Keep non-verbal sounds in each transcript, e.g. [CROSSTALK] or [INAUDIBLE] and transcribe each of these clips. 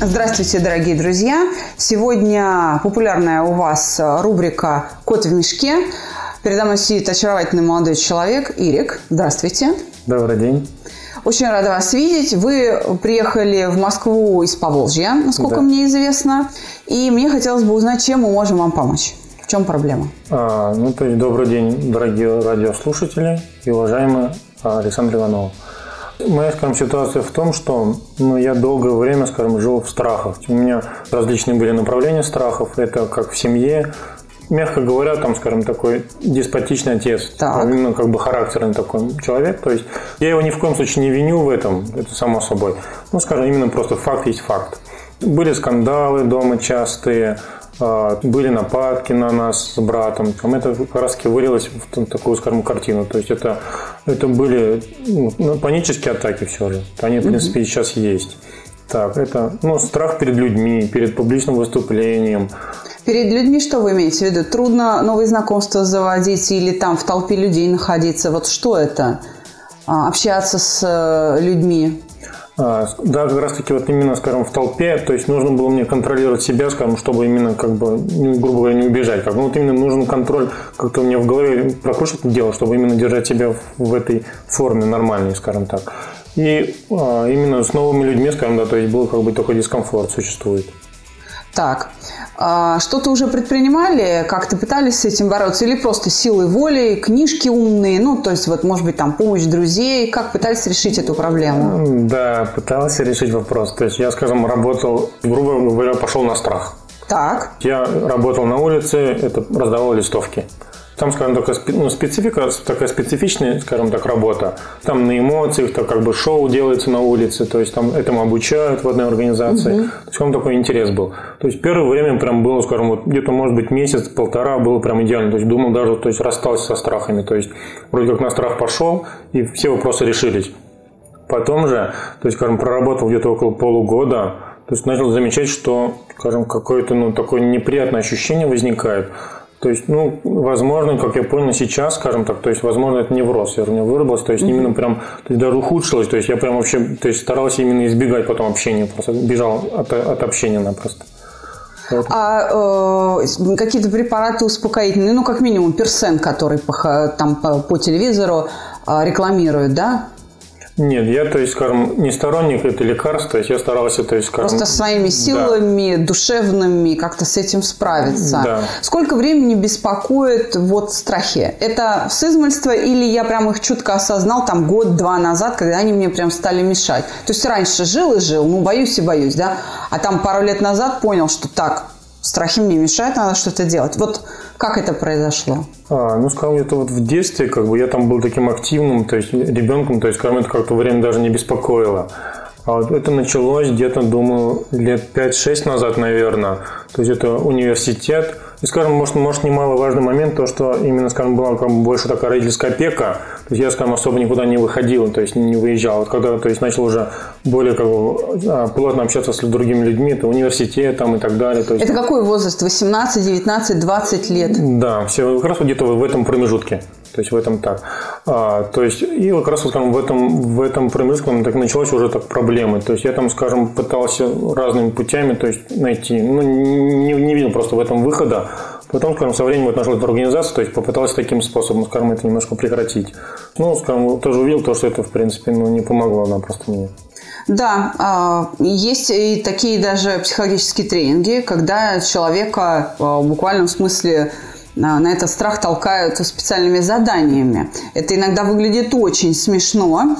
Здравствуйте, дорогие друзья! Сегодня популярная у вас рубрика «Кот в мешке». Передо мной сидит очаровательный молодой человек Ирик. Здравствуйте. Добрый день. Очень рада вас видеть. Вы приехали в Москву из Поволжья, насколько Да. мне известно. И мне хотелось бы узнать, чем мы можем вам помочь. В чем проблема? А, ну, то есть, добрый день, дорогие радиослушатели и уважаемый Александр Иванов. Моя, скажем, ситуация в том, что ну, я долгое время, скажем, жил в страхах. У меня различные были направления страхов. Это как в семье, мягко говоря, там, скажем, такой деспотичный отец. Так. Именно как бы характерный такой человек. То есть я его ни в коем случае не виню в этом, это само собой. Ну, скажем, именно просто факт есть факт. Были скандалы дома частые, были нападки на нас с братом. Там Это как раз вылилось в такую, скажем, картину. То есть это, это были ну, ну, панические атаки все же. Они, в принципе, сейчас есть. Так, это ну, страх перед людьми, перед публичным выступлением. Перед людьми что вы имеете в виду? Трудно новые знакомства заводить или там в толпе людей находиться? Вот что это? А, Общаться с э, людьми? А, Да, как раз таки вот именно, скажем, в толпе, то есть нужно было мне контролировать себя, скажем, чтобы именно, как бы, грубо говоря, не убежать. Как, ну, вот именно нужен контроль, как-то у меня в голове прокручивать дело, чтобы именно держать себя в этой форме нормальной, скажем так. И а, именно с новыми людьми, скажем, да, то есть был как бы такой дискомфорт существует. Так, а, что-то уже предпринимали? Как-то пытались с этим бороться? Или просто силой воли, книжки умные? Ну, то есть, вот, может быть, там, помощь друзей? Как пытались решить эту проблему? Да, пытался решить вопрос. То есть я, скажем, работал, грубо говоря, пошел на страх. Так, Я работал на улице, это раздавал листовки. Там, скажем, такая ну, специфика, такая специфичная, скажем так, работа. Там на эмоциях, так как бы шоу делается на улице, то есть там этому обучают в одной организации. То есть вам такой интерес был. То есть первое время прям было, скажем, вот где-то, может быть, месяц-полтора было прям идеально. То есть думал даже, то есть расстался со страхами. То есть вроде как на страх пошел, и все вопросы решились. Потом же, то есть, скажем, проработал где-то около полугода, то есть начал замечать, что, скажем, какое-то ну, такое неприятное ощущение возникает. То есть, ну, возможно, как я понял сейчас, скажем так, то есть, возможно, это невроз, я у меня выработался, то есть, именно прям, то есть, даже ухудшилось, то есть, я прям вообще, то есть, старался именно избегать потом общения, просто бежал от, от общения напросто. а э, какие-то препараты успокоительные, ну, как минимум, персен, который по, там по, по телевизору а, рекламируют, да? Нет, я, то есть, скажем, не сторонник этой лекарства, то есть, я старался, то есть, скажем... Просто своими да. силами душевными как-то с этим справиться. Да. Сколько времени беспокоит вот страхи? Это с измольства или я прям их чутко осознал там год-два назад, когда они мне прям стали мешать? То есть раньше жил и жил, ну боюсь и боюсь, да? А там пару лет назад понял, что так, страхи мне мешают, надо что-то делать. Вот как это произошло? А, ну, скажем, это вот в детстве, как бы я там был таким активным, то есть ребенком, то есть, скажем, это как-то время даже не беспокоило. А вот это началось где-то, думаю, лет 5-6 назад, наверное. То есть это университет. И, скажем, может, может немаловажный момент, то, что именно, скажем, была как бы больше такая родительская опека. То есть я, скажем, особо никуда не выходил, то есть не выезжал. Вот когда, то есть начал уже более как бы а, плотно общаться с другими людьми, это университет там и так далее. То есть, Это какой возраст? 18, 19, 20 лет? да, все как раз вот где-то в этом промежутке. То есть в этом так. А, то есть, и как раз вот, скажем, в этом, в этом промежутке так началось уже так проблемы. То есть я там, скажем, пытался разными путями то есть, найти, ну, не, не видел просто в этом выхода. Потом, скажем, со временем вот нашел эту организацию, то есть попытался таким способом, скажем, это немножко прекратить. Ну, скажем, тоже увидел то, что это, в принципе, ну, не помогло нам просто мне. Да, а, есть и такие даже психологические тренинги, когда человека а, в буквальном смысле а, на этот страх толкают специальными заданиями. Это иногда выглядит очень смешно,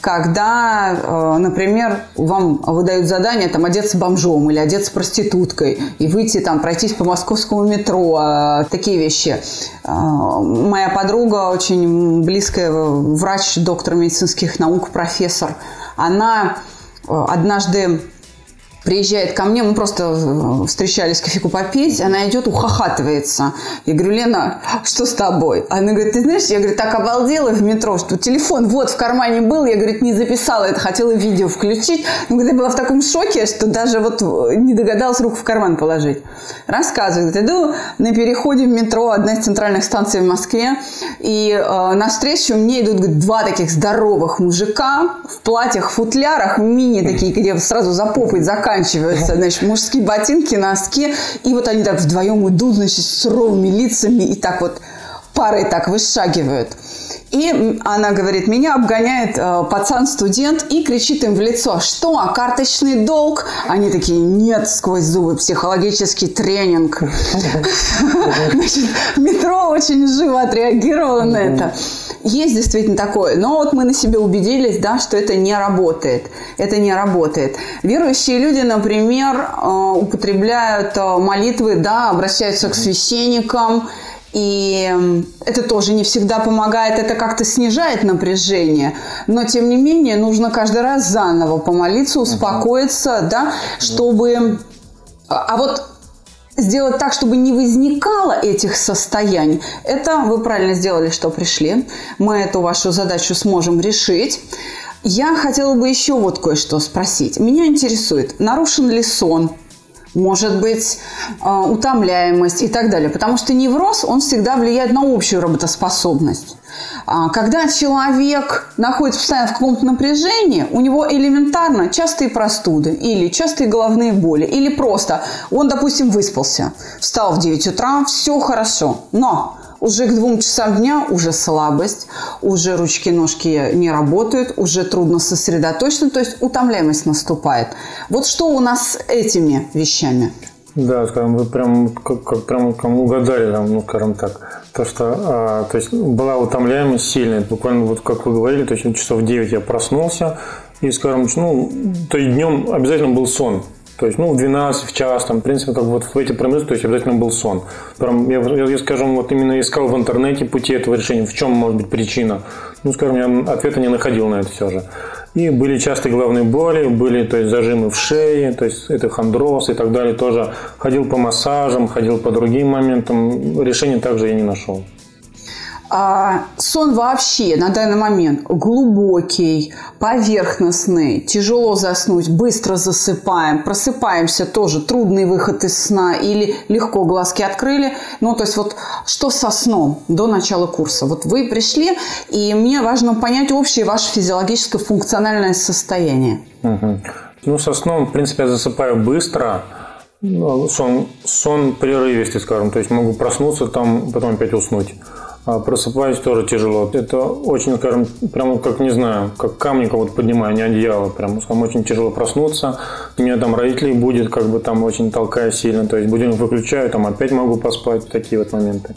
когда, э, например, вам выдают задание там одеться бомжом или одеться проституткой и выйти там пройтись по московскому метро, э, такие вещи. Э, Моя подруга, очень близкая врач, доктор медицинских наук, профессор, она э, однажды приезжает ко мне, мы просто э, встречались кофейку попить, она идет, ухахатывается. Я говорю, Лена, что с тобой? Она говорит, ты знаешь, я говорю, так обалдела в метро, что телефон вот в кармане был, я, говорит, не записала это, хотела видео включить. Ну, говорит, я была в таком шоке, что даже вот э, не догадалась руку в карман положить. Рассказывает, иду на переходе в метро, одна из центральных станций в Москве, и э, навстречу мне идут говорит, два таких здоровых мужика в платьях-футлярах, мини такие, где сразу за попой заканчивают заканчиваются, значит, мужские ботинки, носки, и вот они так вдвоем идут, значит, с суровыми лицами и так вот парой так вышагивают. И она говорит, меня обгоняет э, пацан-студент и кричит им в лицо, что, а карточный долг? Они такие, нет, сквозь зубы, психологический тренинг. [LAUGHS] Значит, метро очень живо отреагировало на это. Есть действительно такое. Но вот мы на себе убедились, да, что это не работает. Это не работает. Верующие люди, например, э, употребляют э, молитвы, да, обращаются к священникам, и это тоже не всегда помогает, это как-то снижает напряжение. Но, тем не менее, нужно каждый раз заново помолиться, успокоиться, да, чтобы... А вот сделать так, чтобы не возникало этих состояний, это вы правильно сделали, что пришли. Мы эту вашу задачу сможем решить. Я хотела бы еще вот кое-что спросить. Меня интересует, нарушен ли сон, может быть э, утомляемость и так далее. Потому что невроз, он всегда влияет на общую работоспособность. А когда человек находится постоянно в каком-то напряжении, у него элементарно частые простуды или частые головные боли, или просто он, допустим, выспался, встал в 9 утра, все хорошо, но уже к двум часам дня уже слабость, уже ручки-ножки не работают, уже трудно сосредоточиться, то есть утомляемость наступает. Вот что у нас с этими вещами? Да, скажем, вы прям как, как прям кому угадали, там, ну, скажем так. То, что а, то есть была утомляемость сильная. Буквально вот как вы говорили, то есть часов 9 я проснулся, и, скажем, ну, то есть днем обязательно был сон. То есть, ну, в 12, в час, там, в принципе, как вот в эти промежутки, то есть обязательно был сон. Прям, я, я, скажем, вот именно искал в интернете пути этого решения, в чем может быть причина. Ну, скажем, я ответа не находил на это все же. И были частые головные боли, были то есть, зажимы в шее, то есть это хондроз и так далее. Тоже ходил по массажам, ходил по другим моментам. Решения также я не нашел. А сон вообще на данный момент глубокий, поверхностный, тяжело заснуть, быстро засыпаем, просыпаемся тоже, трудный выход из сна или легко глазки открыли. Ну, то есть вот что со сном до начала курса? Вот вы пришли, и мне важно понять общее ваше физиологическое функциональное состояние. Угу. Ну, со сном, в принципе, я засыпаю быстро, сон, сон прерывистый, скажем, то есть могу проснуться, там, потом опять уснуть. А просыпаюсь тоже тяжело. Это очень, скажем, прямо как, не знаю, как камни вот поднимаю, не одеяло. Прям, скажем, очень тяжело проснуться. У меня там родителей будет, как бы там очень толкая сильно. То есть будильник выключаю, там опять могу поспать. Такие вот моменты.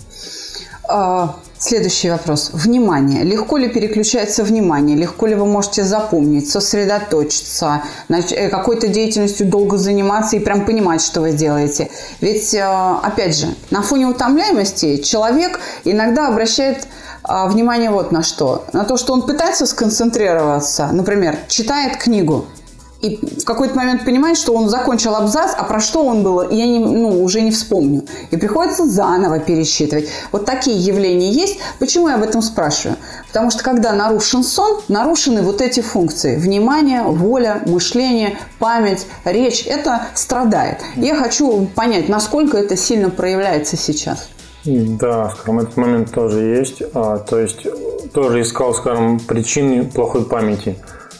А, следующий вопрос. Внимание. Легко ли переключается внимание? Легко ли вы можете запомнить, сосредоточиться, э, какой-то деятельностью долго заниматься и прям понимать, что вы делаете? Ведь, э, опять же, на фоне утомляемости человек иногда обращает а, внимание вот на что. На то, что он пытается сконцентрироваться, например, читает книгу, и в какой-то момент понимает, что он закончил абзац, а про что он был, я не, ну, уже не вспомню. И приходится заново пересчитывать. Вот такие явления есть. Почему я об этом спрашиваю? Потому что когда нарушен сон, нарушены вот эти функции. Внимание, воля, мышление, память, речь. Это страдает. Я хочу понять, насколько это сильно проявляется сейчас. Да, скажем, этот момент тоже есть. А, то есть тоже искал, скажем, причины плохой памяти.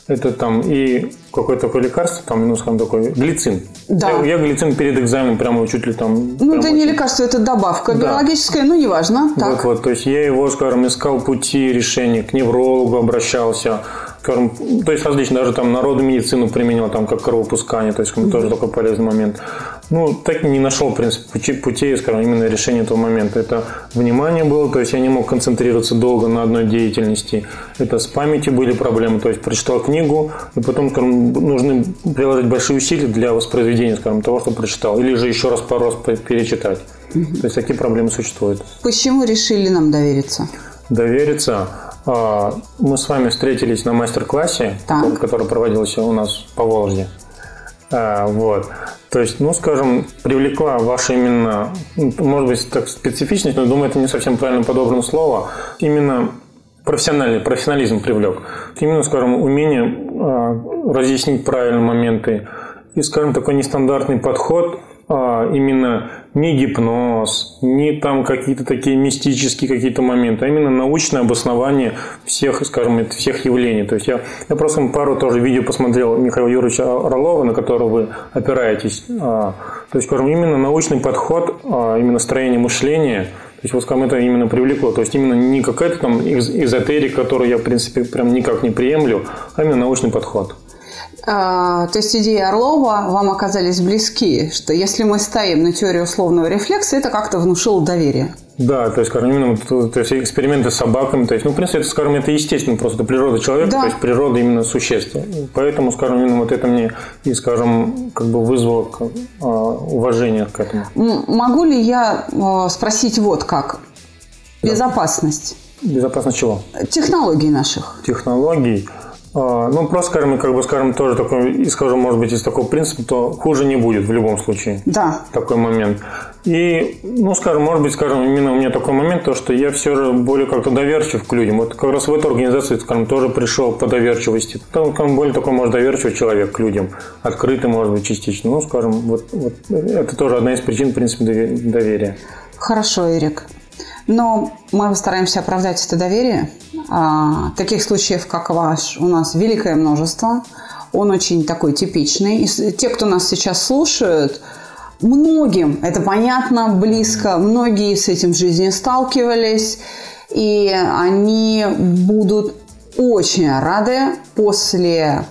Это там и какое-то такое лекарство, там, ну, скажем, такой глицин. Да. Я, я глицин перед экзаменом прямо чуть ли там... Ну, это не лекарство, это добавка да. биологическая, ну, неважно. Так. Вот, вот, то есть я его, скажем, искал пути решения, к неврологу обращался, скажем, то есть различно, даже там народную медицину применил, там, как кровопускание, то есть mm-hmm. тоже такой полезный момент. Ну, так не нашел, в принципе, пути, путей, скажем, именно решения этого момента. Это внимание было, то есть я не мог концентрироваться долго на одной деятельности. Это с памятью были проблемы, то есть прочитал книгу, и потом, скажем, нужны приложить большие усилия для воспроизведения, скажем, того, что прочитал, или же еще раз пару раз перечитать. Угу. То есть такие проблемы существуют. Почему решили нам довериться? Довериться? А, мы с вами встретились на мастер-классе, так. который проводился у нас по Волжье. А, вот. То есть, ну, скажем, привлекла ваша именно, ну, может быть, так специфичность, но думаю, это не совсем правильно подобрано слово, именно профессиональный, профессионализм привлек. Именно, скажем, умение э, разъяснить правильные моменты и, скажем, такой нестандартный подход – а, именно не гипноз, не там какие-то такие мистические какие-то моменты, а именно научное обоснование всех, скажем, всех явлений. То есть я, я просто пару тоже видео посмотрел Михаила Юрьевича Орлова, на которого вы опираетесь. А, то есть, скажем, именно научный подход, а, именно строение мышления, то есть, вот скажем, это именно привлекло. То есть, именно не какая-то там эзотерика, которую я, в принципе, прям никак не приемлю, а именно научный подход. А, то есть идеи Орлова вам оказались близки, что если мы стоим на теории условного рефлекса, это как-то внушило доверие. Да, то есть, скажем, то, то есть эксперименты с собаками, то есть, ну, в принципе, это, скажем, это естественно, просто природа человека, да. то есть природа именно существ. Поэтому, скажем, именно вот это мне и, скажем, как бы вызвало а, уважение к этому. Могу ли я а, спросить вот как? Безопасность. Безопасность чего? Технологий наших. Технологий. А, ну, просто, скажем, как бы, скажем, тоже такой, и скажем, может быть, из такого принципа, то хуже не будет в любом случае. Да. Такой момент. И, ну, скажем, может быть, скажем, именно у меня такой момент, то, что я все же более как-то доверчив к людям. Вот как раз в эту организацию, скажем, тоже пришел по доверчивости. Там, там более такой, может, доверчивый человек к людям. Открытый, может быть, частично. Ну, скажем, вот, вот это тоже одна из причин, в принципе, доверия. Хорошо, Эрик. Но мы постараемся оправдать это доверие. А, таких случаев, как ваш, у нас великое множество. Он очень такой типичный. И те, кто нас сейчас слушают, многим это понятно, близко. Многие с этим в жизни сталкивались. И они будут очень рады после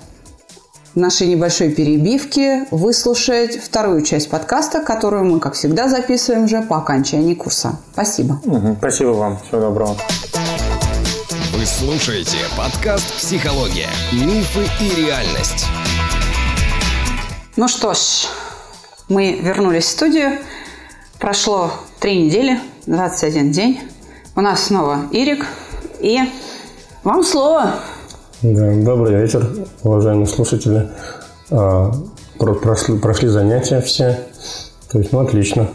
нашей небольшой перебивки выслушать вторую часть подкаста, которую мы, как всегда, записываем уже по окончании курса. Спасибо. Угу, спасибо вам. Всего доброго. Вы слушаете подкаст «Психология. Мифы и реальность». Ну что ж, мы вернулись в студию. Прошло три недели, 21 день. У нас снова Ирик. И вам слово. Да, добрый вечер, уважаемые слушатели. А, прошли, прошли занятия все. То есть, ну, отлично.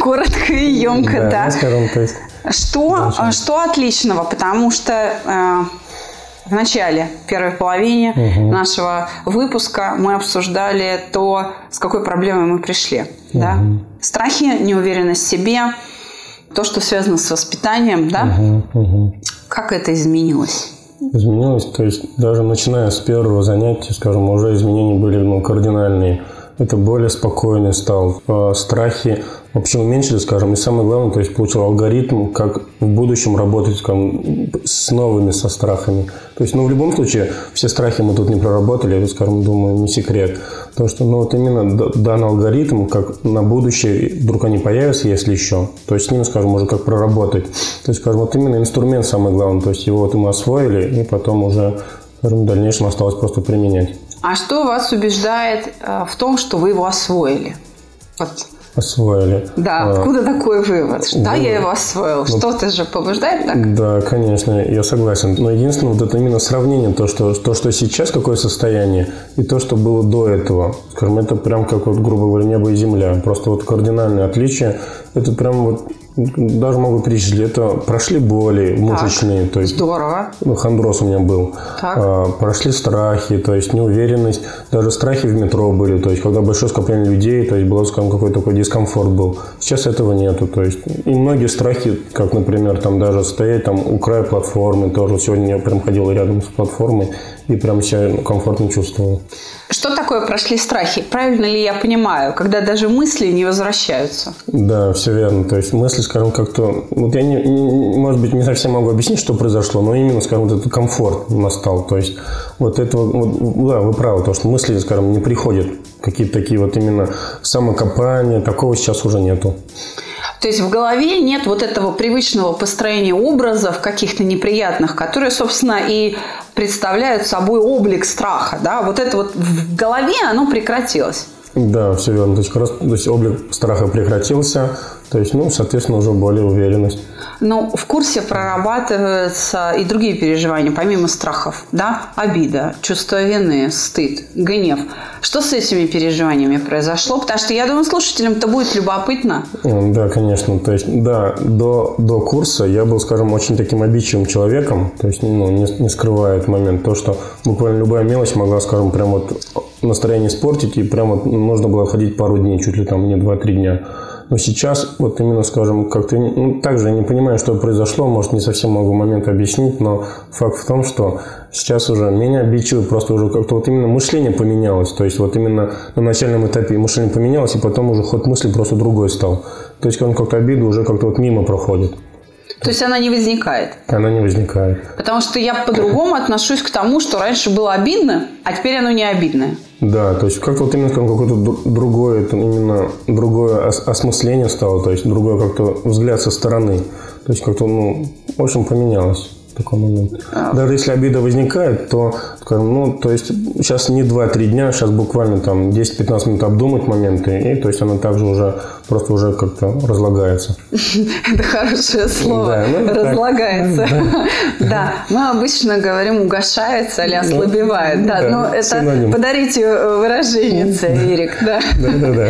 Коротко и емко, да. да. скажем, то есть. Что, что отличного? Потому что э, в начале, первой половине угу. нашего выпуска мы обсуждали то, с какой проблемой мы пришли. Угу. Да? Страхи, неуверенность в себе, то, что связано с воспитанием, да? Угу, угу. Как это изменилось? Изменилось. То есть даже начиная с первого занятия, скажем, уже изменения были ну, кардинальные. Это более спокойный стал. А страхи вообще уменьшили, скажем. И самое главное, то есть получил алгоритм, как в будущем работать скажем, с новыми со страхами. То есть, ну, в любом случае, все страхи мы тут не проработали, это, скажем, думаю, не секрет. То, что, ну, вот именно данный алгоритм, как на будущее, вдруг они появятся, если еще, то есть с ним, скажем, уже как проработать. То есть, скажем, вот именно инструмент самый главный, то есть его вот мы освоили, и потом уже, скажем, в дальнейшем осталось просто применять. А что вас убеждает э, в том, что вы его освоили? Вот освоили. Да, а, откуда такой вывод? Да, я его освоил. Вот, Что-то же побуждает так? Да, конечно, я согласен. Но единственное, вот это именно сравнение, то что, то, что сейчас, какое состояние, и то, что было до этого. Скажем, это прям как, вот, грубо говоря, небо и земля. Просто вот кардинальное отличие. Это прям вот даже могу перечислить, это прошли боли мышечные, так, то есть здорово. Ну, хондроз у меня был. Так. А, прошли страхи, то есть неуверенность, даже страхи в метро были, то есть когда большое скопление людей, то есть был какой-то такой дискомфорт был. Сейчас этого нету, то есть и многие страхи, как, например, там даже стоять там у края платформы, тоже сегодня я прям ходил рядом с платформой и прям себя комфортно чувствовал. Что такое прошли страхи? Правильно ли я понимаю, когда даже мысли не возвращаются? Да, все верно. То есть мысли, скажем, как-то... Вот я, не, не, может быть, не совсем могу объяснить, что произошло, но именно, скажем, вот этот комфорт настал. То есть вот это вот, да, вы правы, то, что мысли, скажем, не приходят. Какие-то такие вот именно самокопания, такого сейчас уже нету. То есть в голове нет вот этого привычного построения образов каких-то неприятных, которые, собственно, и представляют собой облик страха. Да? Вот это вот в голове оно прекратилось. Да, все верно. То есть, то есть облик страха прекратился, то есть, ну, соответственно, уже более уверенность. Но в курсе прорабатываются и другие переживания, помимо страхов, да? Обида, чувство вины, стыд, гнев. Что с этими переживаниями произошло? Потому что я думаю, слушателям-то будет любопытно. Да, конечно. То есть, да, до, до курса я был, скажем, очень таким обидчивым человеком. То есть, ну, не, не скрывая этот момент. То, что буквально любая мелочь могла, скажем, прям вот настроение испортить, и прям вот нужно было ходить пару дней, чуть ли там не 2-3 дня. Но сейчас, вот именно, скажем, как-то, ну, также я не понимаю, что произошло, может, не совсем могу момент объяснить, но факт в том, что сейчас уже меня обидчивый, просто уже как-то вот именно мышление поменялось, то есть вот именно на начальном этапе мышление поменялось, и потом уже ход мысли просто другой стал. То есть он как-то обиду уже как-то вот мимо проходит. То есть она не возникает? Она не возникает. Потому что я по-другому отношусь к тому, что раньше было обидно, а теперь оно не обидное. Да, то есть как-то вот именно какое-то другое, это именно другое осмысление стало, то есть другой как-то взгляд со стороны. То есть как-то, ну, в общем, поменялось такой момент. А. Даже если обида возникает, то, ну, то есть сейчас не 2-3 дня, сейчас буквально там 10-15 минут обдумать моменты, и то есть она также уже просто уже как-то разлагается. Это хорошее слово. Ну, разлагается. Да, мы обычно говорим угошается или ослабевает. Да, но это подарите выражение, Эрик. Да, да, да.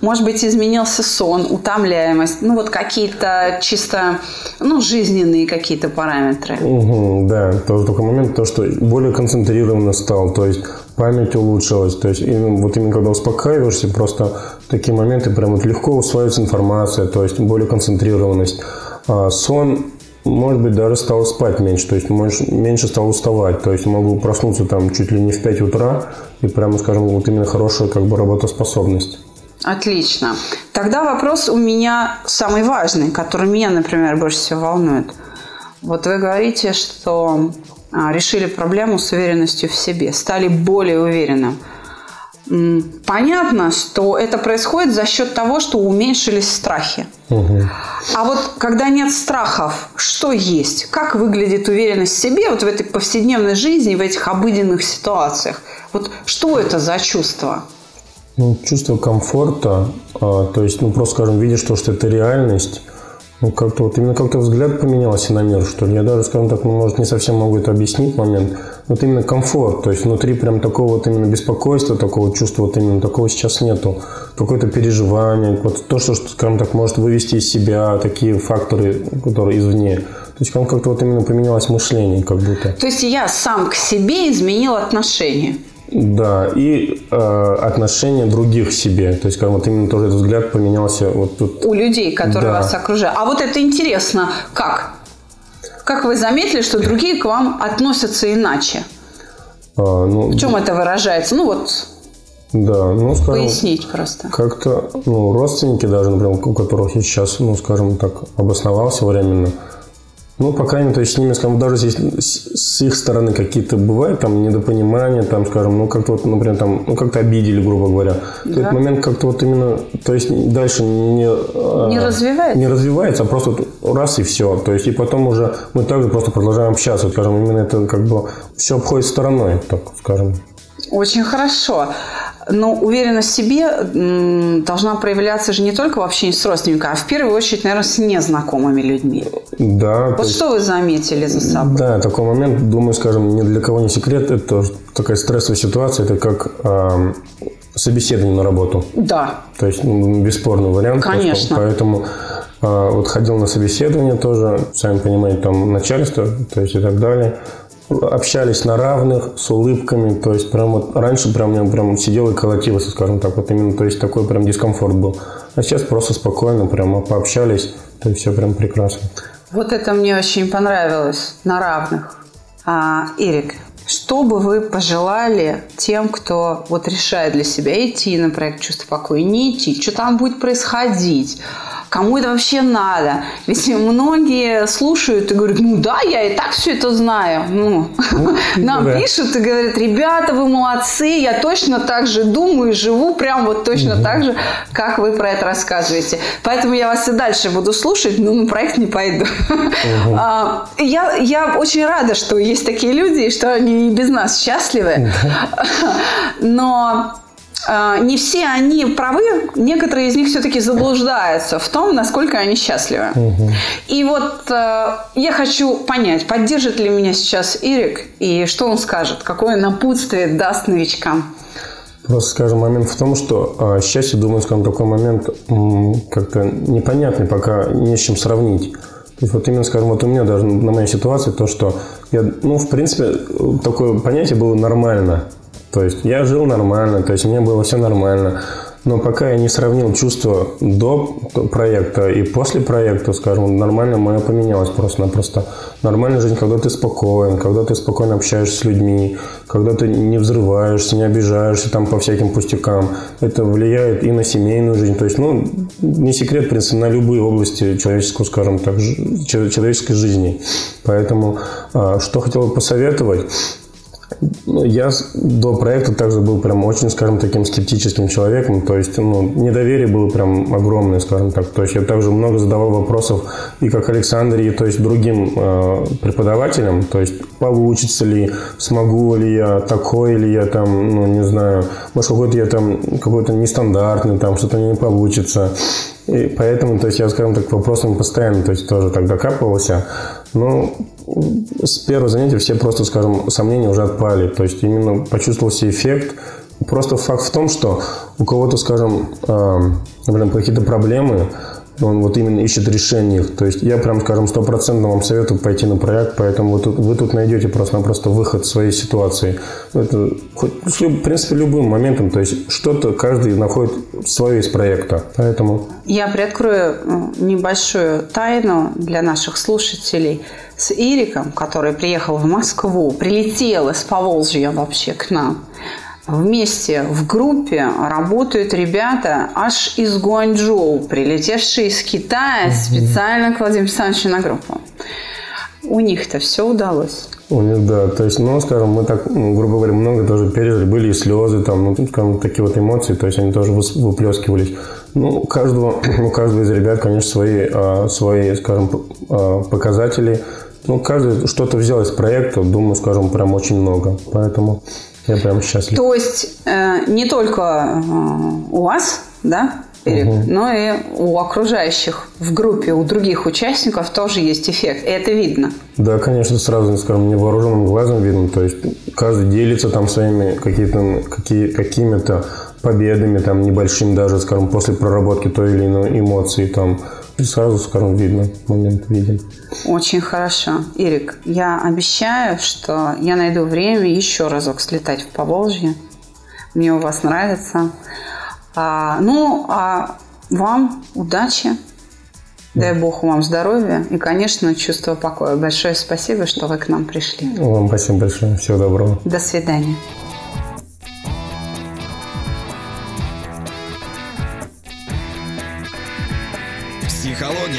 Может быть, изменился сон, утомляемость, ну вот какие-то чисто, ну, жизненные какие-то параметры. Угу, да, тоже такой момент, то, что более концентрированно стал, то есть память улучшилась, то есть именно, вот именно когда успокаиваешься, просто такие моменты прям вот легко усваивается информация, то есть более концентрированность. А сон может быть, даже стал спать меньше, то есть меньше стал уставать, то есть могу проснуться там чуть ли не в 5 утра и прямо, скажем, вот именно хорошая как бы работоспособность. Отлично. Тогда вопрос у меня самый важный, который меня, например, больше всего волнует. Вот вы говорите, что а, решили проблему с уверенностью в себе, стали более уверенным. Понятно, что это происходит за счет того, что уменьшились страхи. Угу. А вот когда нет страхов, что есть? Как выглядит уверенность в себе вот в этой повседневной жизни, в этих обыденных ситуациях? Вот что это за чувство? Ну, чувство комфорта, а, то есть, ну, просто, скажем, видишь то, что это реальность, ну, как-то вот именно как-то взгляд поменялся на мир, что ли. Я даже, скажем так, ну, может, не совсем могу это объяснить момент. Вот именно комфорт, то есть внутри прям такого вот именно беспокойства, такого чувства вот именно такого сейчас нету. Какое-то переживание, вот то, что, скажем так, может вывести из себя такие факторы, которые извне. То есть как-то вот именно поменялось мышление, как будто. То есть я сам к себе изменил отношение. Да, и э, отношение других к себе. То есть, как вот именно тоже этот взгляд поменялся вот тут. У людей, которые да. вас окружают. А вот это интересно, как? Как вы заметили, что другие к вам относятся иначе? А, ну, в чем это выражается? Ну вот да, ну, скажем, Пояснить просто. Как-то, ну, родственники даже, например, у которых я сейчас, ну, скажем так, обосновался временно, ну, по крайней мере, то есть с ними, скажем, даже если с их стороны какие-то бывают там недопонимания, там, скажем, ну, как-то вот, например, там, ну, как-то обидели, грубо говоря. Да. То этот момент как-то вот именно, то есть дальше не... Не а, развивается? Не развивается, а просто раз и все. То есть и потом уже мы также просто продолжаем общаться, скажем, именно это как бы все обходит стороной, так скажем. Очень хорошо. Но уверенность в себе должна проявляться же не только в общении с родственниками, а в первую очередь, наверное, с незнакомыми людьми. Да. Вот что есть, вы заметили за собой? Да, такой момент, думаю, скажем, ни для кого не секрет, это такая стрессовая ситуация, это как э, собеседование на работу. Да. То есть ну, бесспорный вариант. Конечно. Поэтому э, вот ходил на собеседование тоже, сами понимаете, там начальство, то есть и так далее общались на равных, с улыбками, то есть прям вот раньше прям я прям сидел и колотился, скажем так, вот именно, то есть такой прям дискомфорт был. А сейчас просто спокойно прямо пообщались, то есть все прям прекрасно. Вот это мне очень понравилось, на равных. А, Эрик, что бы вы пожелали тем, кто вот решает для себя идти на проект «Чувство покоя», не идти, что там будет происходить? Кому это вообще надо? Ведь многие слушают и говорят, ну да, я и так все это знаю. Ну, ну [LAUGHS] нам да. пишут и говорят, ребята, вы молодцы, я точно так же думаю и живу прям вот точно угу. так же, как вы про это рассказываете. Поэтому я вас и дальше буду слушать, но на проект не пойду. Угу. А, я, я очень рада, что есть такие люди, и что они без нас счастливы. [LAUGHS] Но э, не все они правы, некоторые из них все-таки заблуждаются в том, насколько они счастливы. Угу. И вот э, я хочу понять, поддержит ли меня сейчас Ирик, и что он скажет, какое напутствие даст новичкам. Просто, скажем, момент в том, что э, счастье, думаю, скажем, такой момент как-то непонятный, пока не с чем сравнить. То есть вот именно, скажем, вот у меня даже на моей ситуации то, что я, ну, в принципе, такое понятие было нормально. То есть я жил нормально, то есть мне было все нормально. Но пока я не сравнил чувство до проекта и после проекта, скажем, нормально мое поменялось просто-напросто. Нормальная жизнь, когда ты спокоен, когда ты спокойно общаешься с людьми, когда ты не взрываешься, не обижаешься там по всяким пустякам. Это влияет и на семейную жизнь. То есть, ну, не секрет, в принципе, на любые области человеческого, скажем так, человеческой жизни. Поэтому, а, что хотел бы посоветовать, я до проекта также был прям очень, скажем, таким скептическим человеком. То есть, ну, недоверие было прям огромное, скажем так. То есть, я также много задавал вопросов и как Александре, и то есть другим э, преподавателям. То есть, получится ли, смогу ли я, такой ли я там, ну, не знаю, может, какой-то я там, какой-то нестандартный, там, что-то не получится. И поэтому, то есть, я, скажем так, вопросами постоянно, то есть, тоже так докапывался. Но с первого занятия все просто, скажем, сомнения уже отпали. То есть именно почувствовался эффект. Просто факт в том, что у кого-то, скажем, э, какие-то проблемы, он вот именно ищет решение их. То есть я прям, скажем, стопроцентно вам советую пойти на проект, поэтому вы тут, вы тут найдете просто-напросто выход своей ситуации. Это хоть, в принципе, любым моментом, то есть что-то каждый находит свое из проекта. Поэтому... Я приоткрою небольшую тайну для наших слушателей. С Ириком, который приехал в Москву, прилетел из Поволжья вообще к нам, вместе в группе работают ребята аж из Гуанчжоу, прилетевшие из Китая специально к Владимиру Александровичу на группу. У них-то все удалось. У них, да. То есть, ну, скажем, мы так, ну, грубо говоря, много тоже пережили. Были и слезы, там, ну, скажем, такие вот эмоции, то есть они тоже выплескивались. Ну, у каждого, [CLEARS THROAT] у каждого из ребят, конечно, свои, а, свои скажем, а, показатели. Ну, каждый что-то взял из проекта, думаю, скажем, прям очень много. Поэтому я прям счастлив. То есть э, не только э, у вас, да, Эрик, угу. но и у окружающих в группе, у других участников тоже есть эффект. И это видно. Да, конечно, сразу, скажем, невооруженным глазом видно. То есть каждый делится там своими какие-то, какие, какими-то победами, там, небольшим даже, скажем, после проработки той или иной эмоции, там, и сразу, скажем, видно, момент виден. Очень хорошо. Ирик, я обещаю, что я найду время еще разок слетать в Поволжье. Мне у вас нравится. А, ну, а вам удачи. Дай Бог вам здоровья и, конечно, чувство покоя. Большое спасибо, что вы к нам пришли. Вам спасибо большое. Всего доброго. До свидания.